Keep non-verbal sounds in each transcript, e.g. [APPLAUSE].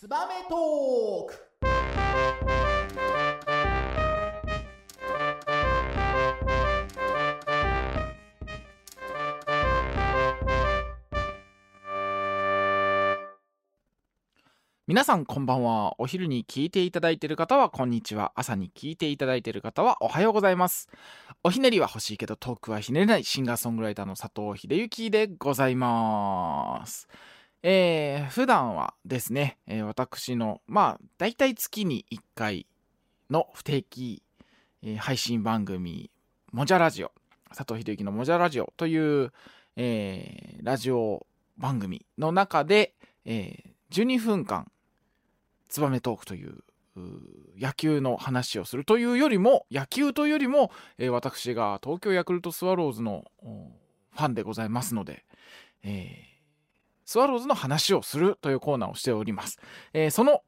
ツバメトーク皆さんこんばんは。お昼に聞いていただいている方はこんにちは。朝に聞いていただいている方はおはようございます。おひねりは欲しいけどトークはひねれないシンガーソングライターの佐藤秀幸でございます。えー、普段はですね、えー私の、まあ、だいたい月に1回の不定期、えー配信番組、もじゃラジオ、佐藤秀幸のもじゃラジオという、えーラジオ番組の中で、えー12分間、ツバメトークという野球の話をするというよりも野球というよりも、えー私が東京ヤクルトスワローズのファンでございますので、えースワローズの話をするというコーナーをしております。えーその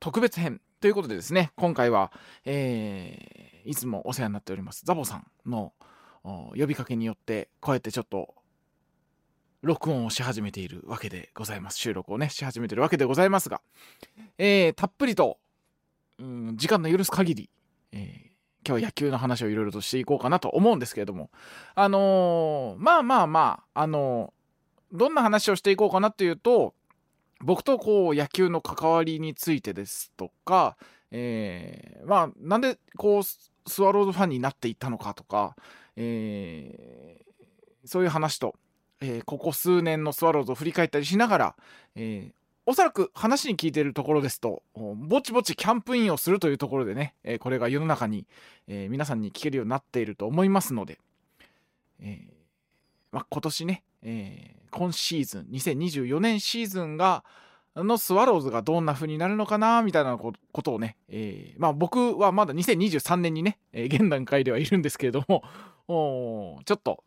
特別編ということでですね今回は、えーいつもお世話になっておりますザボさんの呼びかけによってこうやってちょっと録音をし始めているわけでございます。収録をね、し始めているわけでございますが、えーたっぷりと、うん、時間の許す限り、えー今日は野球の話をいろいろとしていこうかなと思うんですけれども、あのーまあまあまあ、あのどんな話をしていこうかなっていうと、僕とこう野球の関わりについてですとか、えーまあなんでこうスワローズファンになっていったのかとか、えーそういう話と、えーここ数年のスワローズを振り返ったりしながら、えーおそらく話に聞いているところですと、ぼちぼちキャンプインをするというところでね、えこれが世の中に、えー皆さんに聞けるようになっていると思いますので、えーまあ、今年ね、えー今シーズン、2024年シーズンが、のスワローズがどんな風になるのかな、みたいなことをね、えーまあ僕はまだ2023年にね、えー現段階ではいるんですけれども、おちょっと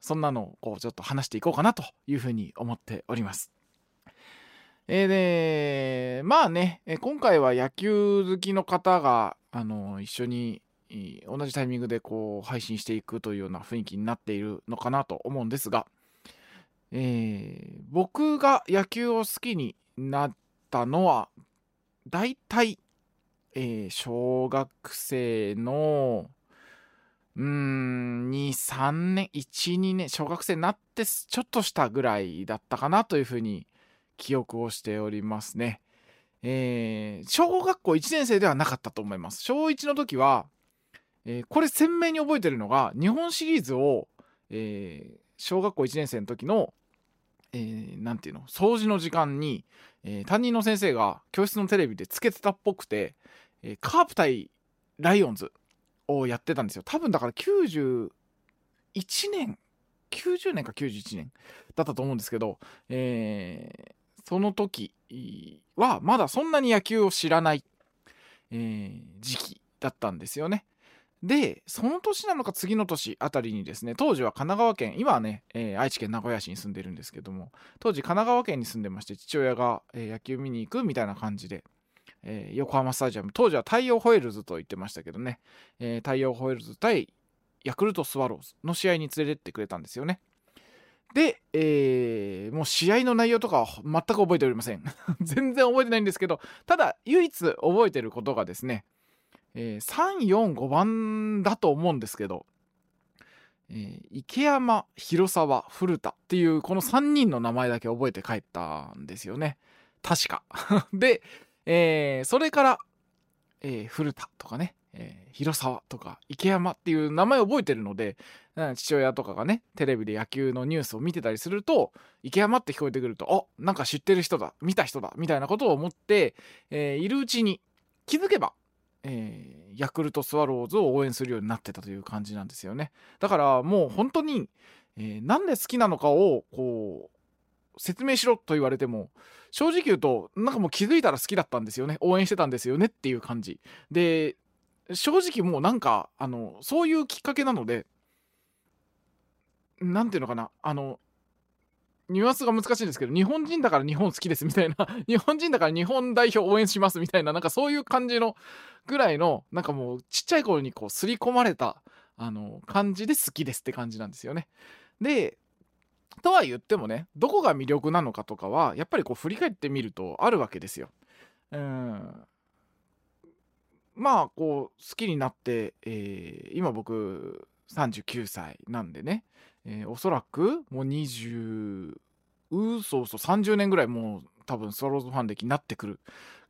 そんなのをこうちょっと話していこうかなというふうに思っております。えーで、まあね、今回は野球好きの方が、あの、一緒に同じタイミングでこう配信していくというような雰囲気になっているのかなと思うんですが、えー僕が野球を好きになったのは、大体、えー小学生の、うーん、2、3年、1、2年、小学生になってちょっとしたぐらいだったかなというふうに記憶をしておりますね。えー小学校1年生ではなかったと思います。小1の時は、えーこれ鮮明に覚えてるのが、日本シリーズを、えー小学校1年生の時の、えーなんていうの、掃除の時間に、えー担任の先生が教室のテレビでつけてたっぽくて、えーカープ対ライオンズをやってたんですよ。多分だから91年、90年か91年だったと思うんですけど、えーその時はまだそんなに野球を知らない、えー時期だったんですよね。で、その年なのか次の年あたりにですね、当時は神奈川県、今はね、えー愛知県名古屋市に住んでるんですけども、当時神奈川県に住んでまして、父親が、えー野球見に行くみたいな感じで、えー横浜スタジアム、当時は太陽ホエールズと言ってましたけどね、え太陽ホエールズ対ヤクルトスワローズの試合に連れてってくれたんですよね。で、えーもう試合の内容とかは全く覚えておりません。[LAUGHS] 全然覚えてないんですけど、ただ唯一覚えてることがですね、えー3、4、5番だと思うんですけど、えー池山、広沢、古田っていうこの3人の名前だけ覚えて帰ったんですよね。確か。[LAUGHS] で、えーそれから、えー古田とかね、え広沢とか池山っていう名前覚えてるので、父親とかがね、テレビで野球のニュースを見てたりすると、池山って聞こえてくると、あなんか知ってる人だ、見た人だ、みたいなことを思って、えいるうちに気づけば、えーヤクルトスワローズを応援するようになってたという感じなんですよね。だからもう本当に、えーなんで好きなのかをこう説明しろと言われても正直言うとなんかもう気づいたら好きだったんですよね。応援してたんですよねっていう感じ。で正直もうなんかあのそういうきっかけなのでなんていうのかな。あのニュアンスが難しいんですけど日本人だから日本好きですみたいな [LAUGHS] 日本人だから日本代表応援しますみたいななんかそういう感じのぐらいのなんかもうちっちゃい頃にこう刷り込まれたあの感じで好きですって感じなんですよね。でとは言ってもねどこが魅力なのかとかはやっぱりこう振り返ってみるとあるわけですよ。うんまあこう好きになって、えー、今僕39歳なんでね、えー、おそらくもう20うそうそう30年ぐらいもう多分スワローズファン歴になってくる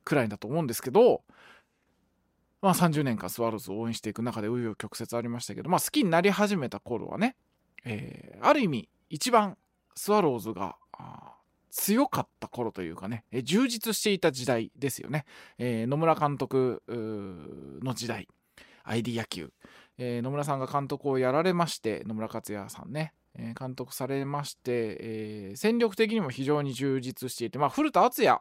くらいだと思うんですけどまあ30年間スワローズを応援していく中で紆余曲折ありましたけどまあ好きになり始めた頃はね、えー、ある意味一番スワローズが強かった頃というかね、え充実していた時代ですよね。えー、野村監督の時代、ID 野球、えー、野村さんが監督をやられまして、野村克也さんね、えー、監督されまして、え戦力的にも非常に充実していて、まあ、古田敦也、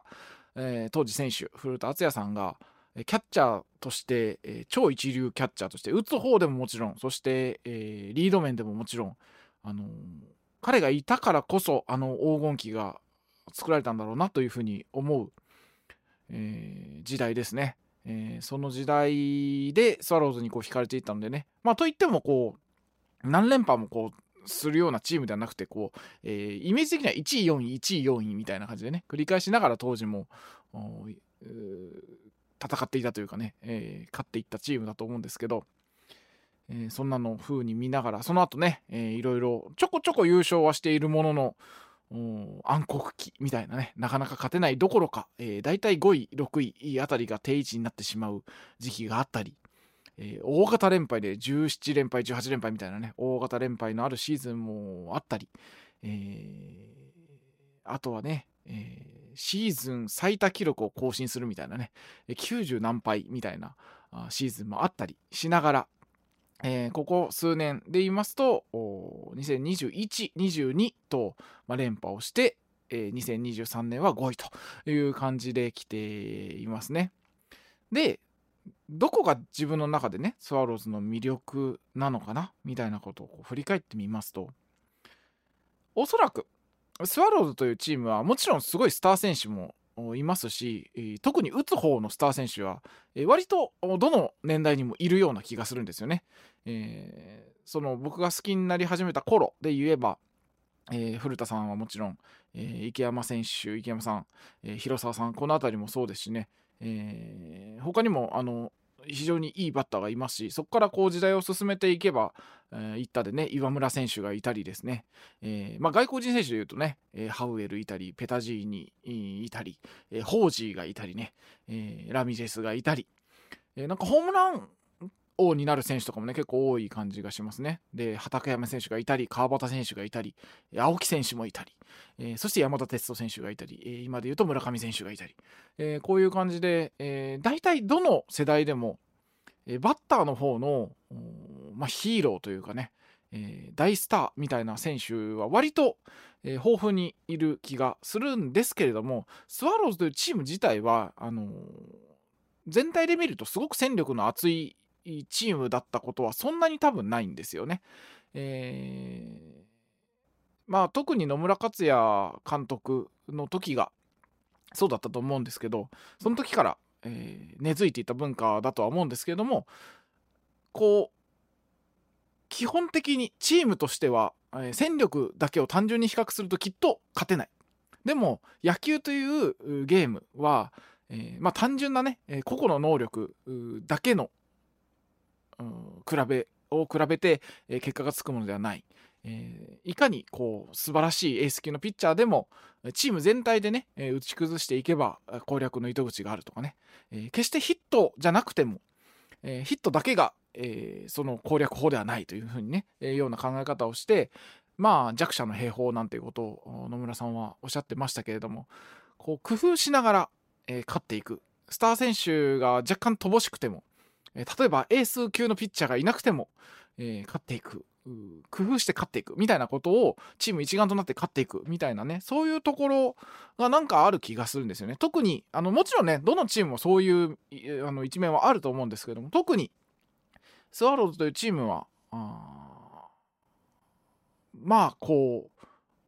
え当時選手、古田敦也さんが、キャッチャーとして、え超一流キャッチャーとして、打つ方でももちろん、そして、えリード面でももちろん、あの彼がいたからこそ、あの黄金期が作られたんだろうなというふうに思う、えー、時代ですね。えー、その時代でスワローズにこう惹かれていったのでね。まあといってもこう何連覇もこうするようなチームではなくてこう、えー、イメージ的には1位4位1位4位みたいな感じでね繰り返しながら当時も戦っていたというかね、えー、勝っていったチームだと思うんですけど、えー、そんなの風に見ながらその後ね、えー、いろいろちょこちょこ優勝はしているものの暗黒期みたいなね、なかなか勝てないどころか、えー、大体5位、6位あたりが定位置になってしまう時期があったり、えー、大型連敗で17連敗、18連敗みたいなね、大型連敗のあるシーズンもあったり、えー、あとはね、えー、シーズン最多記録を更新するみたいなね、90何敗みたいなシーズンもあったりしながら、えー、ここ数年で言いますと2021、22と、まあ、連覇をして、えー、2023年は5位という感じで来ていますね。でどこが自分の中でねスワローズの魅力なのかなみたいなことを振り返ってみますとおそらくスワローズというチームはもちろんすごいスター選手もいますし、特に打つ方のスター選手は、割とどの年代にもいるような気がするんですよね。えー、その僕が好きになり始めた頃で言えば、えー、古田さんはもちろん、えー、池山選手、池山さん、え広沢さん、この辺りもそうですしね、え他にもあの非常にいいバッターがいますしそこからこう時代を進めていけば、えー、行ったでね岩村選手がいたりですね、えー、まあ、外国人選手でいうとね、えー、ハウエルいたりペタジーニいたり、えホージーがいたりね、えラミジェスがいたり、えなんかホームラン王になる選手とかもね結構多い感じがしますね。で畠山選手がいたり川端選手がいたり青木選手もいたり、えー、そして山田哲人選手がいたり、えー、今で言うと村上選手がいたり、えー、こういう感じで、えー、大体どの世代でも、えー、バッターの方の、まあ、ヒーローというかね、えー、大スターみたいな選手は割と、えー、豊富にいる気がするんですけれどもスワローズというチーム自体はあのー、全体で見るとすごく戦力の厚いチームだったことはそんなに多分ないんですよね。えー、まあ特に野村克也監督の時がそうだったと思うんですけどその時から、えー、根付いていた文化だとは思うんですけれどもこう基本的にチームとしては、えー、戦力だけを単純に比較するときっと勝てない。でも野球というゲームは、えー、まあ、単純なね、え個々の能力だけの比べを比べて、え結果がつくものではない。えー、いかにこう素晴らしいエース級のピッチャーでもチーム全体でね、え、打ち崩していけば攻略の糸口があるとかね、えー、決してヒットじゃなくても、えヒットだけが、えその攻略法ではないというふうにね、え、ような考え方をしてまあ弱者の兵法なんていうことを野村さんはおっしゃってましたけれどもこう工夫しながら、え勝っていくスター選手が若干乏しくてもえ例えばエース級のピッチャーがいなくても、え、勝っていく。工夫して勝っていくみたいなことをチーム一丸となって勝っていくみたいなね。そういうところがなんかある気がするんですよね。特にあのもちろんねどのチームもそういうあの一面はあると思うんですけども特にスワローズというチームはあまあこ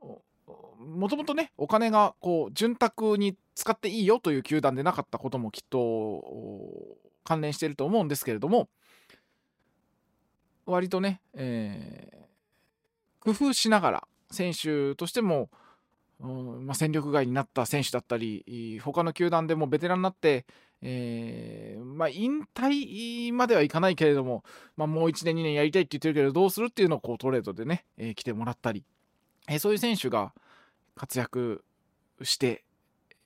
うもともとねお金がこう潤沢に使っていいよという球団でなかったこともきっと関連してると思うんですけれども割とね、えー、工夫しながら選手としても、うんまあ、戦力外になった選手だったり他の球団でもベテランになって、えー、まあ、引退まではいかないけれども、まあ、もう1年2年やりたいって言ってるけどどうするっていうのをこうトレードでね、えー、来てもらったり、え、そういう選手が活躍して、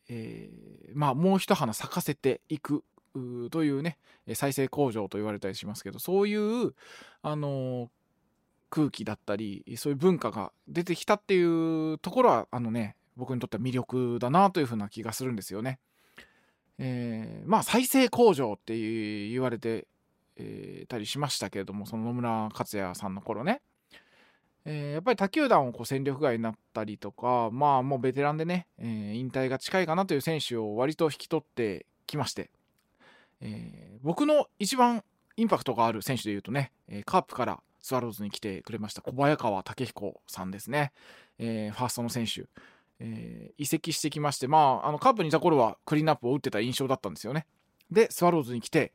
えまあ、もう一花咲かせていくというね再生工場と言われたりしますけどそういうあの空気だったりそういう文化が出てきたっていうところはあのね僕にとっては魅力だなというふうな気がするんですよね。えー、まあ再生工場って言われて、えー、たりしましたけれどもその野村克也さんの頃ね、えー、やっぱり他球団をこう戦力外になったりとかまあもうベテランでね、えー、引退が近いかなという選手を割と引き取ってきまして、えー、僕の一番インパクトがある選手でいうとね、えカープからスワローズに来てくれました小早川武彦さんですね、えー、ファーストの選手、えー、移籍してきましてまああのカープにいた頃はクリーンアップを打ってた印象だったんですよね。でスワローズに来て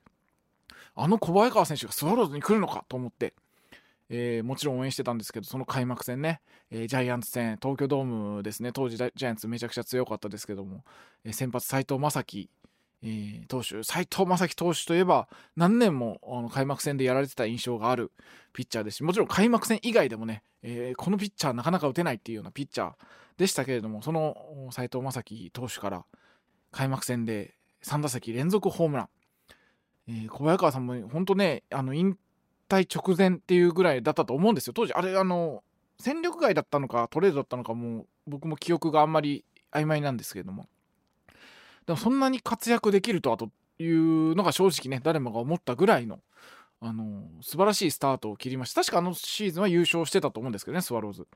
あの小早川選手がスワローズに来るのかと思って、えー、もちろん応援してたんですけどその開幕戦ね、えジャイアンツ戦東京ドームですね。当時ジャイアンツめちゃくちゃ強かったですけども、え先発斎藤正樹え、投手斎藤正樹投手といえば何年もあの開幕戦でやられてた印象があるピッチャーですしもちろん開幕戦以外でもね、えー、このピッチャーなかなか打てないっていうようなピッチャーでしたけれどもその斎藤正樹投手から開幕戦で3打席連続ホームラン、えー、小早川さんも本当ねあの引退直前っていうぐらいだったと思うんですよ。当時あれあの戦力外だったのかトレードだったのかもう僕も記憶があんまり曖昧なんですけれども。でもそんなに活躍できるとはというのが正直ね誰もが思ったぐらいのあの素晴らしいスタートを切りました。確かあのシーズンは優勝してたと思うんですけどねスワローズ。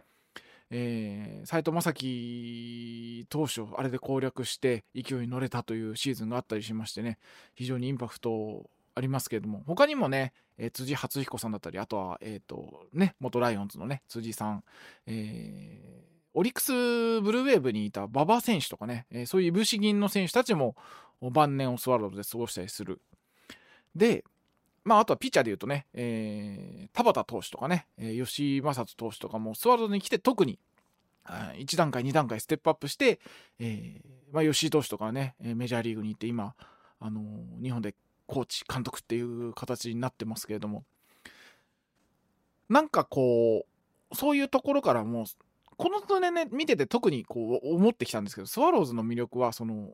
えー、斉藤正樹投手をあれで攻略して勢いに乗れたというシーズンがあったりしましてね非常にインパクトありますけれども。他にもね、えー、辻初彦さんだったりあとは、えーとね、元ライオンズのね辻さん、えーオリックスブルーウェーブにいた馬場選手とかね、えー、そういういぶし銀の選手たちも晩年をスワローズで過ごしたりする。で、まあ、あとはピッチャーでいうとね、えー、田畑投手とかね、えー、吉井正人投手とかもスワローズに来て特に1段階2段階ステップアップして、えーまあ、吉井投手とかねメジャーリーグに行って今、あのー、日本でコーチ監督っていう形になってますけれどもなんかこうそういうところからもうこの数年ね見てて特にこう思ってきたんですけどスワローズの魅力はその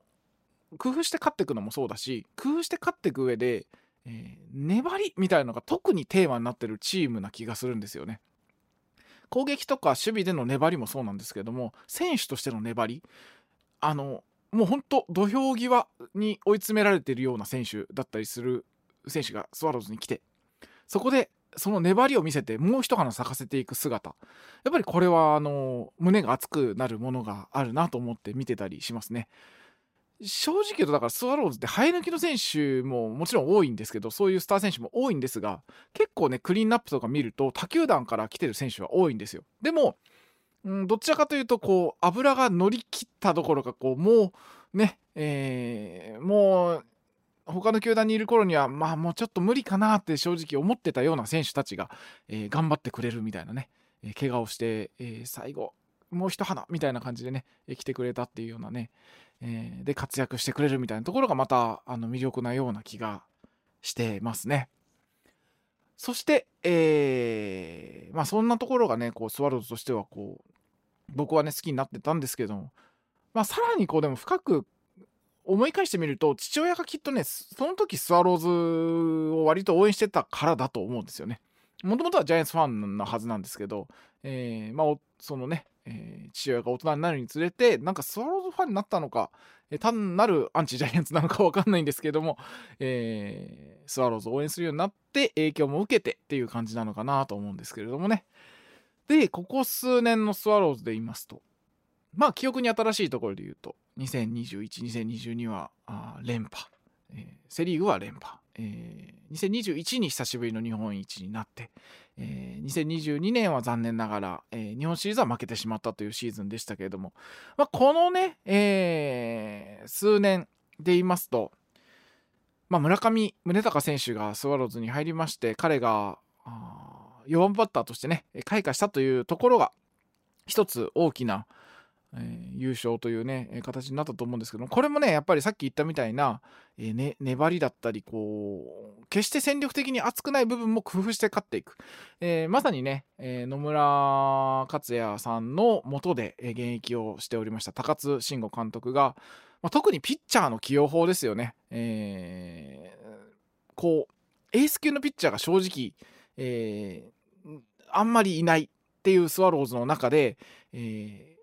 工夫して勝っていくのもそうだし工夫して勝っていく上で、えー、粘りみたいなのが特にテーマになってるチームな気がするんですよね。攻撃とか守備での粘りもそうなんですけども選手としての粘りあのもうほんと土俵際に追い詰められてるような選手だったりする選手がスワローズに来てそこでその粘りを見せてもう一花咲かせていく姿やっぱりこれはあの胸が熱くなるものがあるなと思って見てたりしますね。正直言うとだからスワローズって生え抜きの選手ももちろん多いんですけどそういうスター選手も多いんですが結構ねクリーンナップとか見ると他球団から来てる選手は多いんですよ。でも、うん、どちらかというとこう油が乗り切ったどころかこうもうね、えー、もう他の球団にいる頃にはまあもうちょっと無理かなって正直思ってたような選手たちが、えー、頑張ってくれるみたいなね、えー、怪我をして、えー、最後もう一花みたいな感じでね、来てくれたっていうようなね、えー、で活躍してくれるみたいなところがまたあの魅力なような気がしてますね。そして、えー、まあそんなところがねこうスワローズとしてはこう僕はね好きになってたんですけども、まあ、さらにこうでも深く思い返してみると父親がきっとねその時スワローズを割と応援してたからだと思うんですよね。もともとはジャイアンツファンなはずなんですけど、えー、まあそのね、えー、父親が大人になるにつれてなんかスワローズファンになったのか、えー、単なるアンチジャイアンツなのか分かんないんですけども、えー、スワローズを応援するようになって影響も受けてっていう感じなのかなと思うんですけれどもね。でここ数年のスワローズで言いますとまあ記憶に新しいところで言うと20212022は連覇、えー、セ・リーグは連覇、えー、2021に久しぶりの日本一になって、えー、2022年は残念ながら、えー、日本シリーズは負けてしまったというシーズンでしたけれども、まあ、このね、えー、数年で言いますと、まあ、村上宗隆選手がスワローズに入りまして彼が4番バッターとしてね開花したというところが一つ大きな、えー、優勝というね、え、形になったと思うんですけどこれもねやっぱりさっき言ったみたいな、えーね、粘りだったりこう決して戦力的に熱くない部分も工夫して勝っていく、えー、まさにね、え野村克也さんのもとで、え現役をしておりました高津慎吾監督が、まあ、特にピッチャーの起用法ですよね、えこうエース級のピッチャーが正直、えあんまりいないっていうスワローズの中で、えー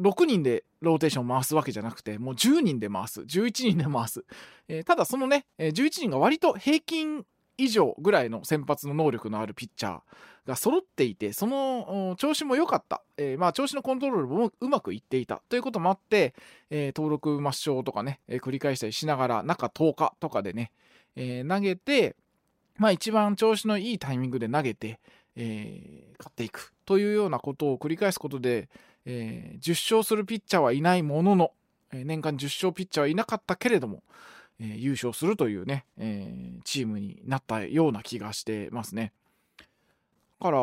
6人でローテーション回すわけじゃなくてもう10人で回す。11人で回す、えー、ただそのね11人が割と平均以上ぐらいの先発の能力のあるピッチャーが揃っていてその調子も良かった、えー、まあ調子のコントロールもうまくいっていた。ということもあって、えー、登録抹消とかね、えー、繰り返したりしながら中10日とかでね、え投げてまあ一番調子のいいタイミングで投げて、え勝っていく。というようなことを繰り返すことで、えー、10勝するピッチャーはいないものの、えー、年間10勝ピッチャーはいなかったけれども、えー、優勝するというね、えー、チームになったような気がしてますね。だから、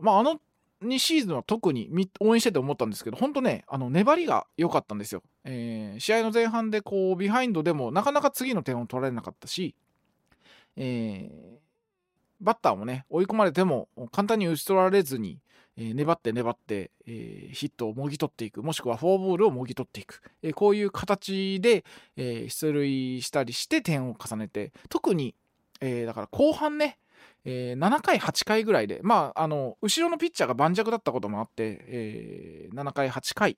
まあ、あの2シーズンは特に応援してて思ったんですけど、本当ね、あの粘りが良かったんですよ。えー、試合の前半でこうビハインドでもなかなか次の点を取られなかったし、えー、バッターもね、追い込まれても簡単に打ち取られずに、えー、粘って粘って、えー、ヒットをもぎ取っていく。もしくはフォアボールをもぎ取っていく、えー、こういう形で、え出塁したりして点を重ねて特に、えだから後半ね、え7回8回ぐらいでまああの後ろのピッチャーが盤石だったこともあって、え7回8回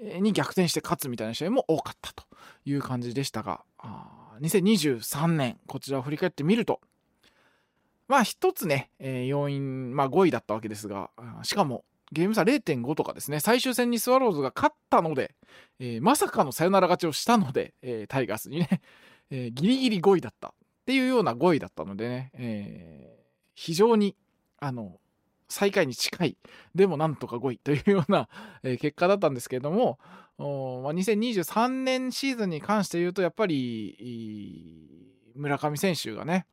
に逆転して勝つみたいな試合も多かったという感じでしたが2023年こちらを振り返ってみるとまあ一つね、えー、要因、まあ5位だったわけですが、しかもゲーム差0.5とかですね、最終戦にスワローズが勝ったので、えー、まさかのサヨナラ勝ちをしたので、えー、タイガースにね、えー、ギリギリ5位だったっていうような5位だったのでね、えー、非常に、あの、最下位に近い、でもなんとか5位というような、え結果だったんですけれども、まあ、2023年シーズンに関して言うと、やっぱり、村上選手がね、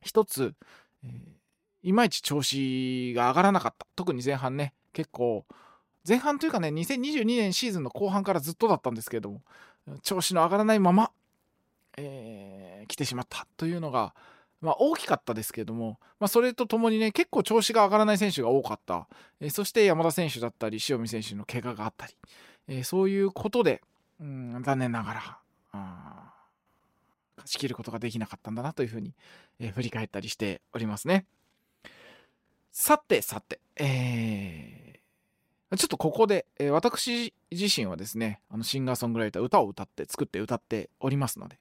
一つ、えー、いまいち調子が上がらなかった。特に前半ね、結構、前半というかね、2022年シーズンの後半からずっとだったんですけれども、調子の上がらないまま、えー、来てしまったというのが、まあ、大きかったですけれども、まあ、それとともにね、結構調子が上がらない選手が多かった。えー、そして山田選手だったり、塩見選手の怪我があったり、えー、そういうことで、うん、残念ながら、勝ち切ることができなかったんだなというふうに、えー、振り返ったりしておりますね。さてさて、えー、ちょっとここで、えー、私自身はですね、あのシンガーソングライター歌を歌って作って歌っておりますので、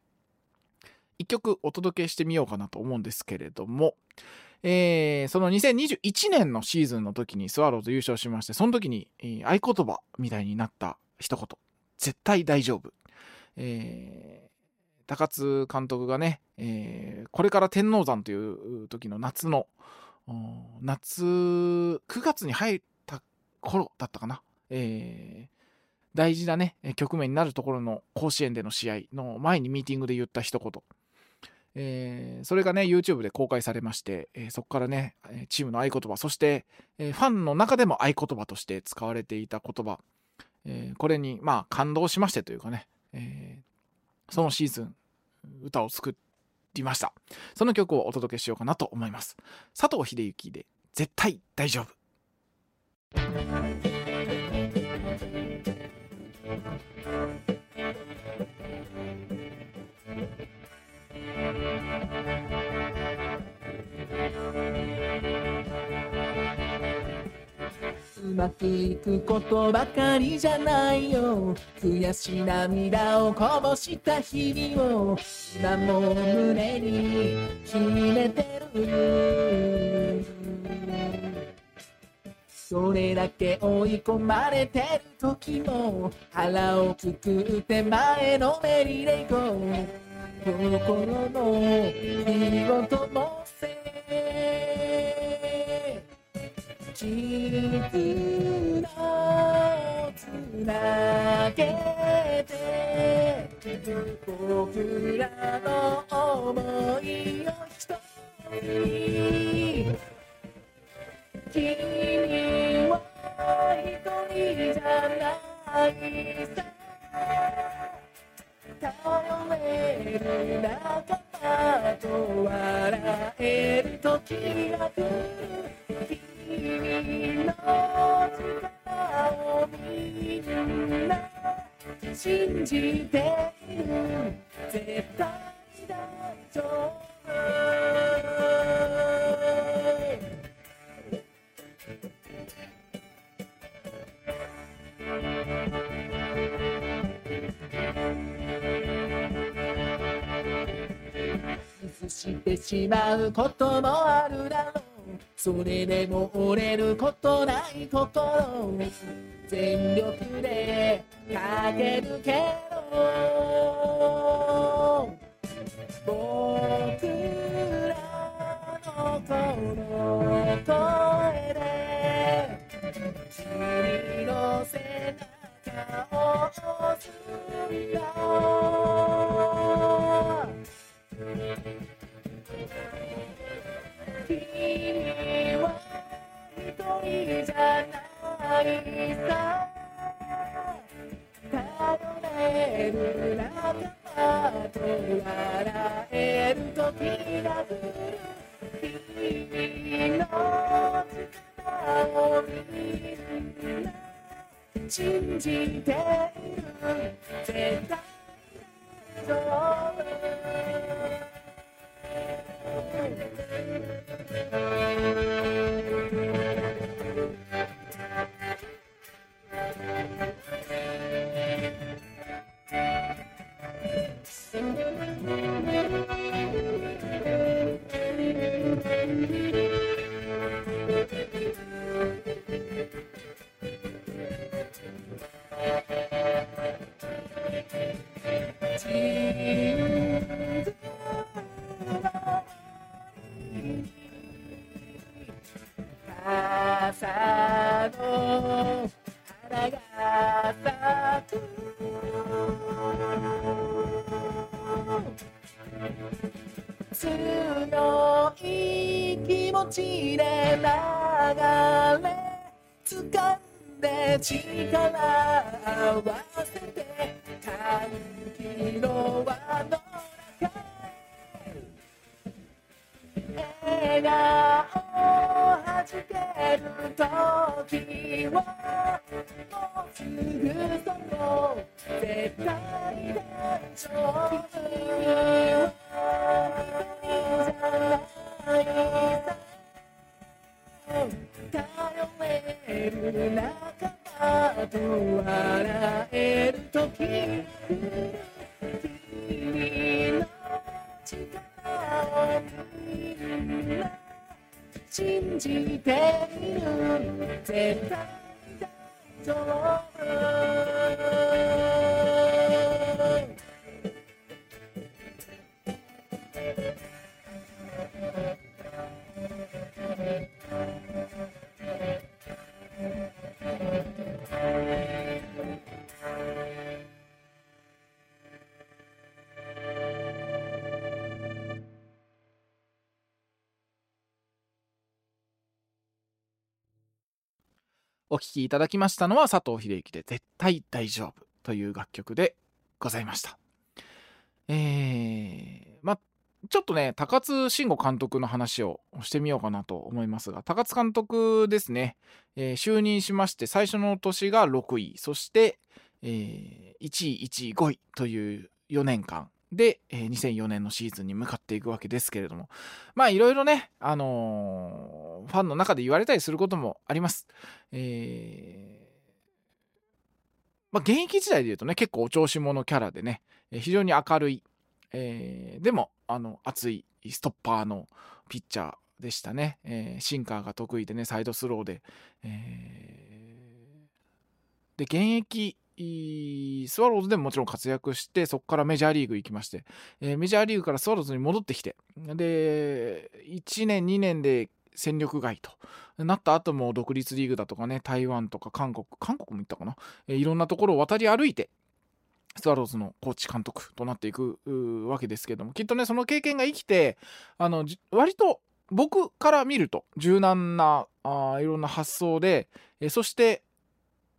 一曲お届けしてみようかなと思うんですけれども、えー、その2021年のシーズンの時にスワローズ優勝しまして、その時に、えー、合言葉みたいになった一言、絶対大丈夫。え、高津監督がね、えー、これから天王山という時の夏の夏9月に入った頃だったかな、えー、大事なね局面になるところの甲子園での試合の前にミーティングで言った一言。えー、それがね YouTube で公開されまして、えー、そこからねチームの合言葉そして、えー、ファンの中でも合言葉として使われていた言葉、えこれにまあ感動しましてというかね、えそのシーズン歌を作りました。その曲をお届けしようかなと思います。佐藤秀幸で絶対大丈夫。まくいくことばかりじゃないよ悔し涙をこぼした日々を今も胸に決めてるそれだけ追い込まれてる時も腹をくくって前のめりで行こう心の火を灯せ絆をつなげて僕らの想いを一人君を一人じゃないさ頼れ。る仲間と笑える時が来る信じている絶対大丈夫。崩してしまうこともあるそれでも折れることない心を全力でかけるけど信じている。絶対笑顔はじける時はもうすぐそこ絶対大丈夫きいただきましたのは佐藤秀之で絶対大丈夫という楽曲でございました。えー、まあちょっとね、高津慎吾監督の話をしてみようかなと思いますが、高津監督ですね、えー就任しまして最初の年が6位、そして、えー1位、1位、5位という4年間で、えー2004年のシーズンに向かっていくわけですけれども、まあいろいろね、あのーファンの中で言われたりすることもあります。えーまあ、現役時代で言うとね、結構お調子者キャラでね、非常に明るい、えーでも、あの、熱いストッパーのピッチャーでしたね。えーシンカーが得意でね、サイドスローで。えーで、現役、スワローズでももちろん活躍して、そこからメジャーリーグ行きまして、えーメジャーリーグからスワローズに戻ってきて、で、1年、2年で戦力外となった後も独立リーグだとかね、台湾とか韓国、韓国も行ったかな、えーいろんなところを渡り歩いて、スワローズのコーチ監督となっていくわけですけども、きっとね、その経験が生きて、あの、割と僕から見ると柔軟なあいろんな発想で、えそして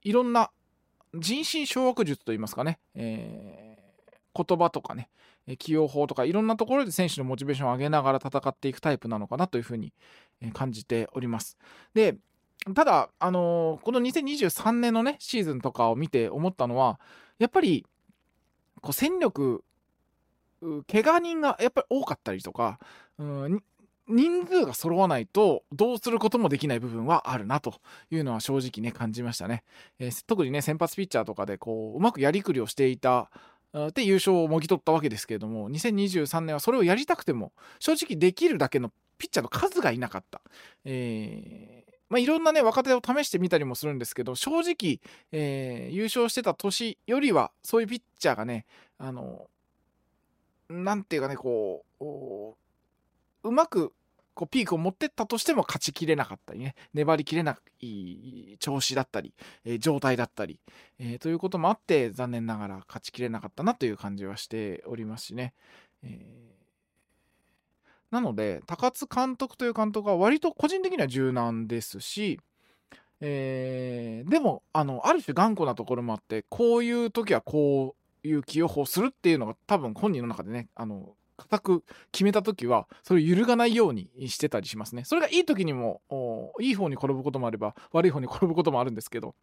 いろんな人心掌握術といいますかね、えー、言葉とかね、起用法とかいろんなところで選手のモチベーションを上げながら戦っていくタイプなのかなというふうに感じております。で、ただ、あのー、この2023年のね、シーズンとかを見て思ったのは、やっぱり、こう戦力、怪我人がやっぱり多かったりとか、うん人数が揃わないとどうすることもできない部分はあるなというのは正直ね感じましたね、えー、特にね先発ピッチャーとかでこううまくやりくりをしていたで優勝をもぎ取ったわけですけれども2023年はそれをやりたくても正直できるだけのピッチャーの数がいなかった、えーまあ、いろんなね若手を試してみたりもするんですけど正直、えー、優勝してた年よりはそういうピッチャーがねあのなんていうかねこううまくこうピークを持ってったとしても勝ちきれなかったりね粘りきれない調子だったり、えー、状態だったり、えー、ということもあって残念ながら勝ちきれなかったなという感じはしておりますしね。えー、なので高津監督という監督は割と個人的には柔軟ですし、えー、でもあのある種頑固なところもあってこういう時はこういう起用法するっていうのが多分本人の中でねあの固く決めた時はそれを揺るがないようにしてたりしますね。それがいい時にもいい方に転ぶこともあれば悪い方に転ぶこともあるんですけど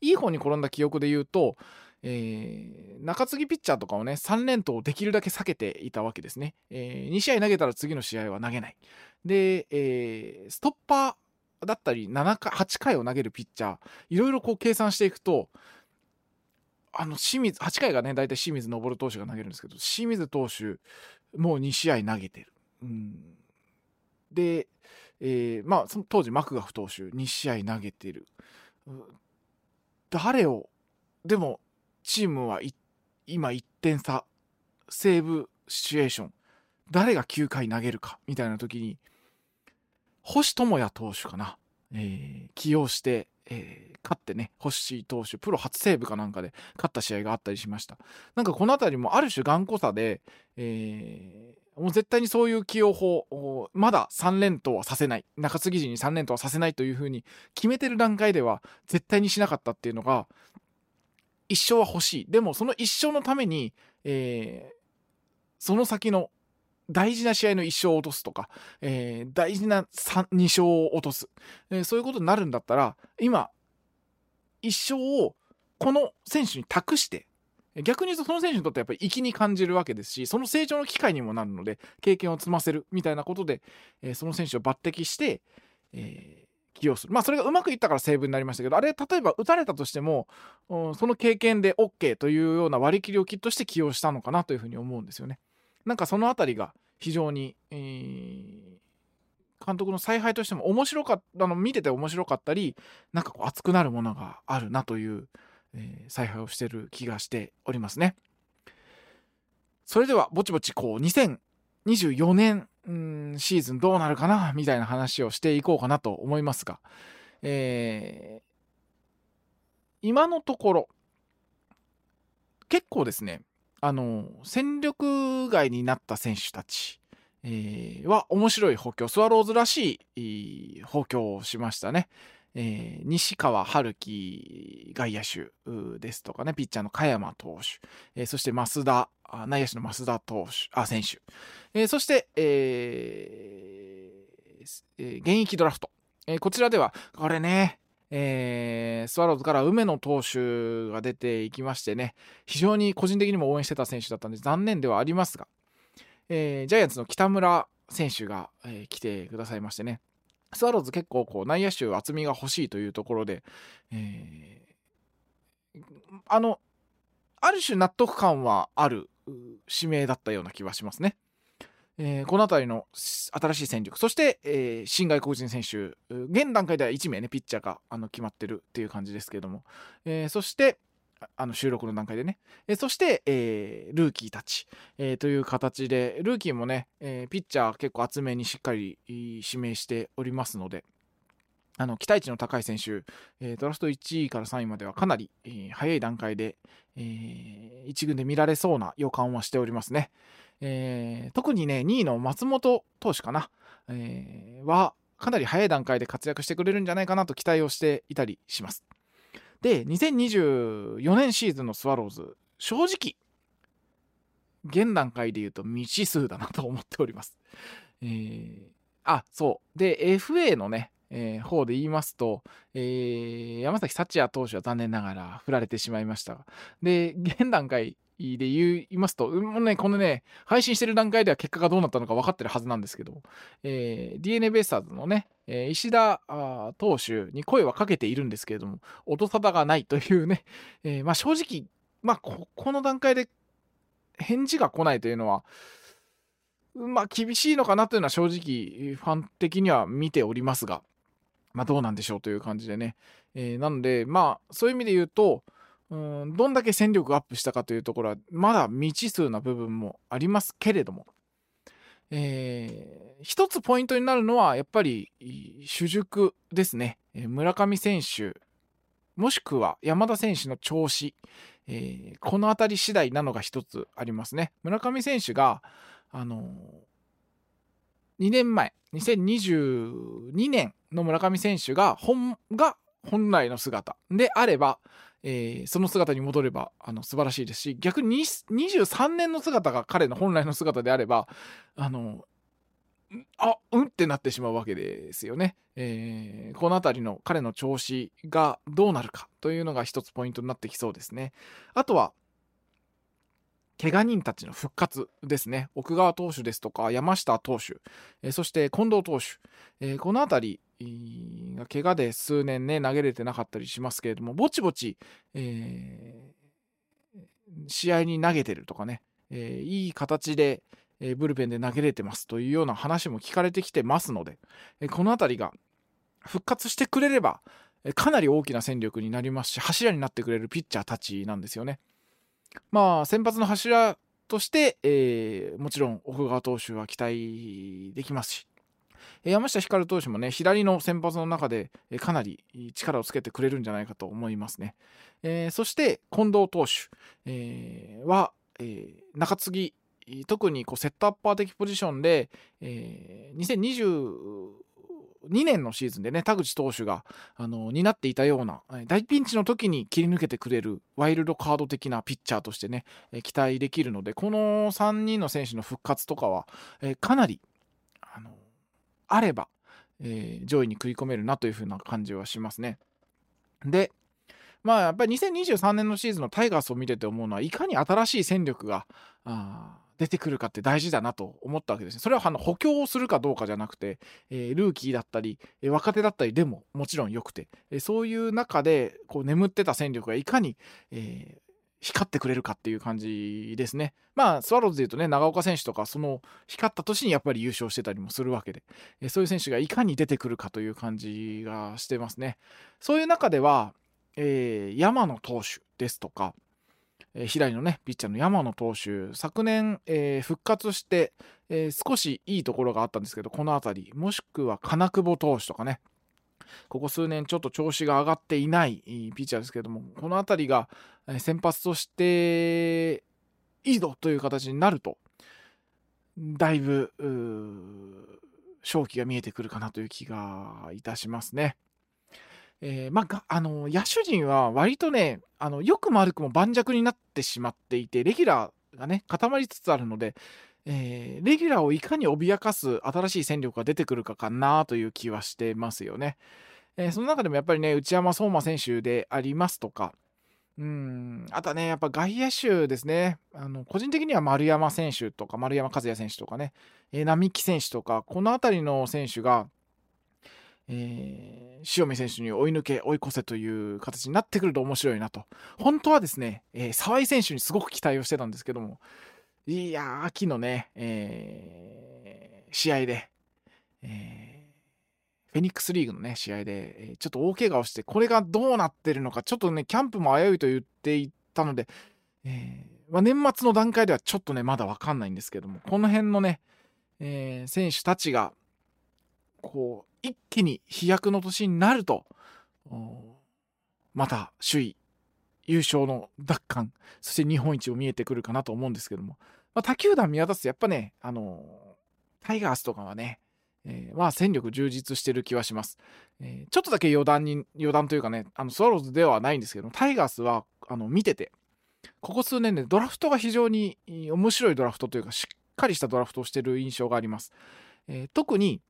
いい方に転んだ記憶で言うと、えー、中継ぎピッチャーとかをね3連投をできるだけ避けていたわけですね、えー、2試合投げたら次の試合は投げない。で、えー、ストッパーだったり7回8回を投げるピッチャーいろいろこう計算していくとあの清水8回がね大体清水昇投手が投げるんですけど清水投手もう2試合投げてる。うん、で、えー、まあその当時マクガフ投手2試合投げてる。誰をでもチームは今1点差セーブシチュエーション誰が9回投げるかみたいな時に星智也投手かな、えー、起用してえー、勝ってね、星投手、プロ初セーブかなんかで勝った試合があったりしました。なんかこの辺りもある種頑固さで、えー、もう絶対にそういう起用法、まだ3連投はさせない、中継ぎ陣に3連投はさせないというふうに決めてる段階では絶対にしなかったっていうのが、一勝は欲しい。でもその一勝のために、えー、その先の大事な試合の1勝を落とすとか、えー、大事な2勝を落とす、えー、そういうことになるんだったら今1勝をこの選手に託して逆に言うとその選手にとってやっぱり粋に感じるわけですしその成長の機会にもなるので経験を積ませるみたいなことで、えー、その選手を抜擢して、えー、起用するまあそれがうまくいったからセーブになりましたけどあれ例えば打たれたとしても、うん、その経験で OK というような割り切りをきっとして起用したのかなというふうに思うんですよね。なんかその辺りが非常に、えー、監督の采配としても面白かったあの見てて面白かったりなんかこう熱くなるものがあるなという、えー、采配をしてる気がしておりますね。それではぼちぼちこう2024年んシーズンどうなるかなみたいな話をしていこうかなと思いますが、えー、今のところ結構ですねあの戦力外になった選手たち、えー、は面白い補強スワローズらしい補強をしましたね。えー、西川春樹外野手ですとかねピッチャーの加山投手、えー、そして増田内野手の増田投手あ選手、えー、そして、え、現役ドラフト、えこちらではこれねえー、スワローズから梅野投手が出ていきましてね、非常に個人的にも応援してた選手だったんで残念ではありますが、えー、ジャイアンツの北村選手が、えー、来てくださいましてね、スワローズ結構こう内野手厚みが欲しいというところで、えー、あの、ある種納得感はある指名だったような気はしますね。えー、この辺りの新しい戦力。そして、えー、新外国人選手現段階では1名ねピッチャーがあの決まってるっていう感じですけども、えー、そしてあの収録の段階でね、え、そして、え、ルーキーたち、え、という形でルーキーもね、え、ピッチャー結構厚めにしっかり指名しておりますので。あの期待値の高い選手、えー、ドラフト1位から3位まではかなり、えー、早い段階で、えー、1軍で見られそうな予感はしておりますね。えー、特にね、2位の松本投手かな、えー、は、かなり早い段階で活躍してくれるんじゃないかなと期待をしていたりします。で、2024年シーズンのスワローズ、正直、現段階で言うと未知数だなと思っております。えー、あ、そう。で、FA のね、えー、方で言いますと、えー、山崎幸也投手は残念ながら振られてしまいました。で、現段階で言いますと、もうね、このね、配信してる段階では結果がどうなったのか分かってるはずなんですけど、えー、DNA ベイスターズのね、えー、石田投手に声はかけているんですけれども、音沙汰がないというね、えー、まあ正直、まあここの段階で返事が来ないというのは、まあ厳しいのかなというのは正直ファン的には見ておりますが、まあどうなんでしょうという感じでね。えー、なので、まあそういう意味で言うと、うんどんだけ戦力アップしたかというところはまだ未知数な部分もありますけれども、えー、一つポイントになるのはやっぱり主軸ですね、村上選手もしくは山田選手の調子、えー、この辺り次第なのが一つありますね。村上選手があの2年前2022年の村上選手が本が本来の姿であればえー、その姿に戻ればあの素晴らしいですし逆に23年の姿が彼の本来の姿であればあのあうんってなってしまうわけですよね。えー、この辺りの彼の調子がどうなるかというのが一つポイントになってきそうですね。あとは怪我人たちの復活ですね。奥川投手ですとか山下投手、えー、そして近藤投手、えー、この辺りが怪我で数年ね投げれてなかったりしますけれどもぼちぼち、えー、試合に投げてるとかね、えいい形で、えブルペンで投げれてますというような話も聞かれてきてますので、えこの辺りが復活してくれればかなり大きな戦力になりますし柱になってくれるピッチャーたちなんですよね。まあ、先発の柱として、えー、もちろん奥川投手は期待できますし、山下光投手もね、左の先発の中でかなり力をつけてくれるんじゃないかと思いますね。えー、そして、近藤投手、えー、は、えー、中継ぎ、特にこうセットアッパー的ポジションで、えー、2020 2年のシーズンでね田口投手があの担っていたような大ピンチの時に切り抜けてくれるワイルドカード的なピッチャーとしてね期待できるのでこの3人の選手の復活とかはかなりあのあれば、えー、上位に食い込めるなというふうな感じはしますね。でまあやっぱり2023年のシーズンのタイガースを見てて思うのはいかに新しい戦力があ出てくるかって大事だなと思ったわけですね。それはあの補強をするかどうかじゃなくて、えー、ルーキーだったり、えー、若手だったりでももちろん良くて、えー、そういう中でこう眠ってた戦力がいかに、え光ってくれるかっていう感じですね。まあ、スワローズでいうとね、長岡選手とか、その光った年にやっぱり優勝してたりもするわけで、えそういう選手がいかに出てくるかという感じがしてますね。そういう中では、え山野投手ですとか、え平井のねピッチャーの山野投手昨年、えー、復活して、えー、少しいいところがあったんですけどこの辺りもしくは金久保投手とかねここ数年ちょっと調子が上がっていないピッチャーですけどもこの辺りが先発としていいぞという形になるとだいぶ勝機が見えてくるかなという気がいたしますね。えー、まあ、あの野手陣は割とねあのよくも悪くも盤石になってしまっていてレギュラーがね固まりつつあるので、えー、レギュラーをいかに脅かす新しい戦力が出てくるかかなという気はしてますよね。えー、その中でもやっぱりね内山壮真選手でありますとかうんあとはねやっぱ外野手ですねあの個人的には丸山選手とか丸山和也選手とかね、え並木選手とかこの辺りの選手がえー、塩見選手に追い抜け、追い越せという形になってくると面白いなと。本当はですね、えー、沢井選手にすごく期待をしてたんですけども、いや秋のね、えー、試合で、えー、フェニックスリーグのね、試合で、え、ちょっと大怪我をして、これがどうなってるのか、ちょっとね、キャンプも危ういと言っていたので、えまあ、年末の段階ではちょっとね、まだわかんないんですけども、この辺のね、え、選手たちが、こう、一気に飛躍の年になると、また首位、優勝の奪還、そして日本一も見えてくるかなと思うんですけども、まあ、他球団見渡すとやっぱね、あのタイガースとかはね、えーまあ戦力充実してる気はします。えーちょっとだけ余談に、余談というかね、あのスワローズではないんですけども、タイガースはあの見てて、ここ数年で、ドラフトが非常に面白いドラフトというか、しっかりしたドラフトをしてる印象があります。えー特に、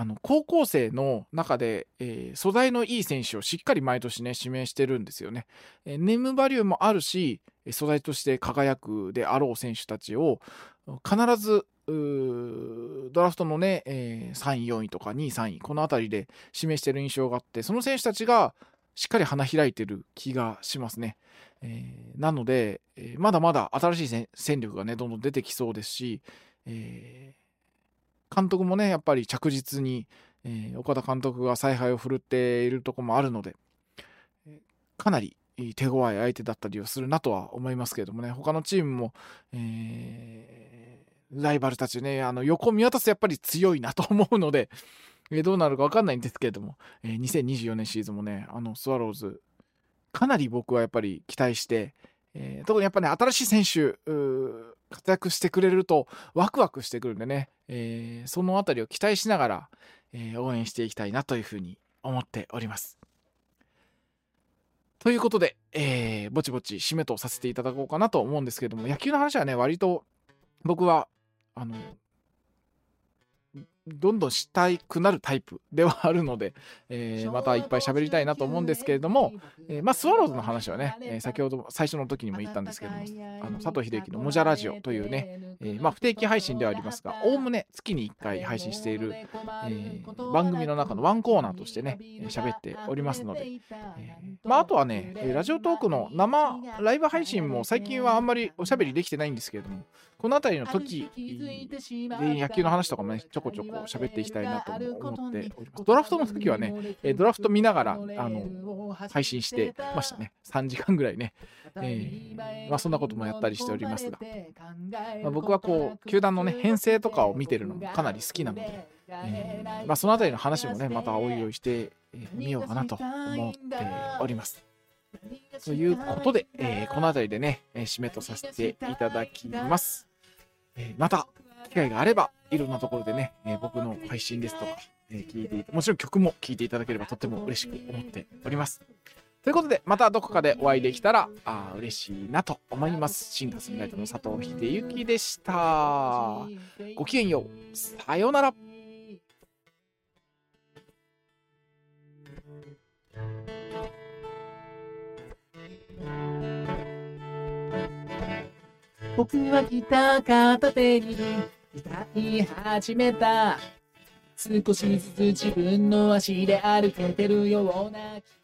あの高校生の中で、えー素材のいい選手をしっかり毎年ね指名してるんですよね。えーネームバリューもあるし素材として輝くであろう選手たちを必ずドラフトのね、えー3位4位とか2位3位この辺りで指名してる印象があってその選手たちがしっかり花開いてる気がしますね。えーなので、えーまだまだ新しい戦力がねどんどん出てきそうですし、え監督もねやっぱり着実に、えー岡田監督が采配を振るっているとこもあるので、かなり手強い相手だったりはするなとは思いますけれどもね。他のチームも、えーライバルたちねあの横を見渡すやっぱり強いなと思うので、えどうなるか分かんないんですけれども、えー2024年シーズンもねあのスワローズかなり僕はやっぱり期待して、えー特にやっぱね新しい選手活躍してくれるとワクワクしてくるんでね、えーそのあたりを期待しながら、えー応援していきたいなというふうに思っております。ということで、えーぼちぼち締めとさせていただこうかなと思うんですけども野球の話はね割と僕はあのどんどんしたくなるタイプではあるので、えーまたいっぱい喋りたいなと思うんですけれども、えーまあ、スワローズの話はね、えー先ほど最初の時にも言ったんですけどもあの佐藤秀樹の「もじゃラジオ」というね、えーまあ、不定期配信ではありますがおおむね月に1回配信している、えー番組の中のワンコーナーとしてねえー喋っておりますので、えーまあ、あとはねえーラジオトークの生ライブ配信も最近はあんまりおしゃべりできてないんですけれどもこの辺りの時で野球の話とかもねちょこちょこ喋っていきたいなと思っておりますドラフトの時はねえードラフト見ながらあの配信してましたね3時間ぐらいね、えーまあ、そんなこともやったりしておりますが、まあ、僕はこう球団のね編成とかを見てるのもかなり好きなので、えーまあ、その辺りの話もねまたおいおいしてみようかなと思っております。ということで、えーこの辺りでね、えー締めとさせていただきます。えーまた機会があればいろんなところでね、えー僕の配信ですとか、えー聞いてもちろん曲も聴いていただければとっても嬉しく思っております。ということで、またどこかでお会いできたらあー嬉しいなと思います。シンガーソングライターの佐藤秀幸でした。ごきげんよう。さようなら。僕はギター片手に歌い始めた。少しずつ自分の足で歩けてるような気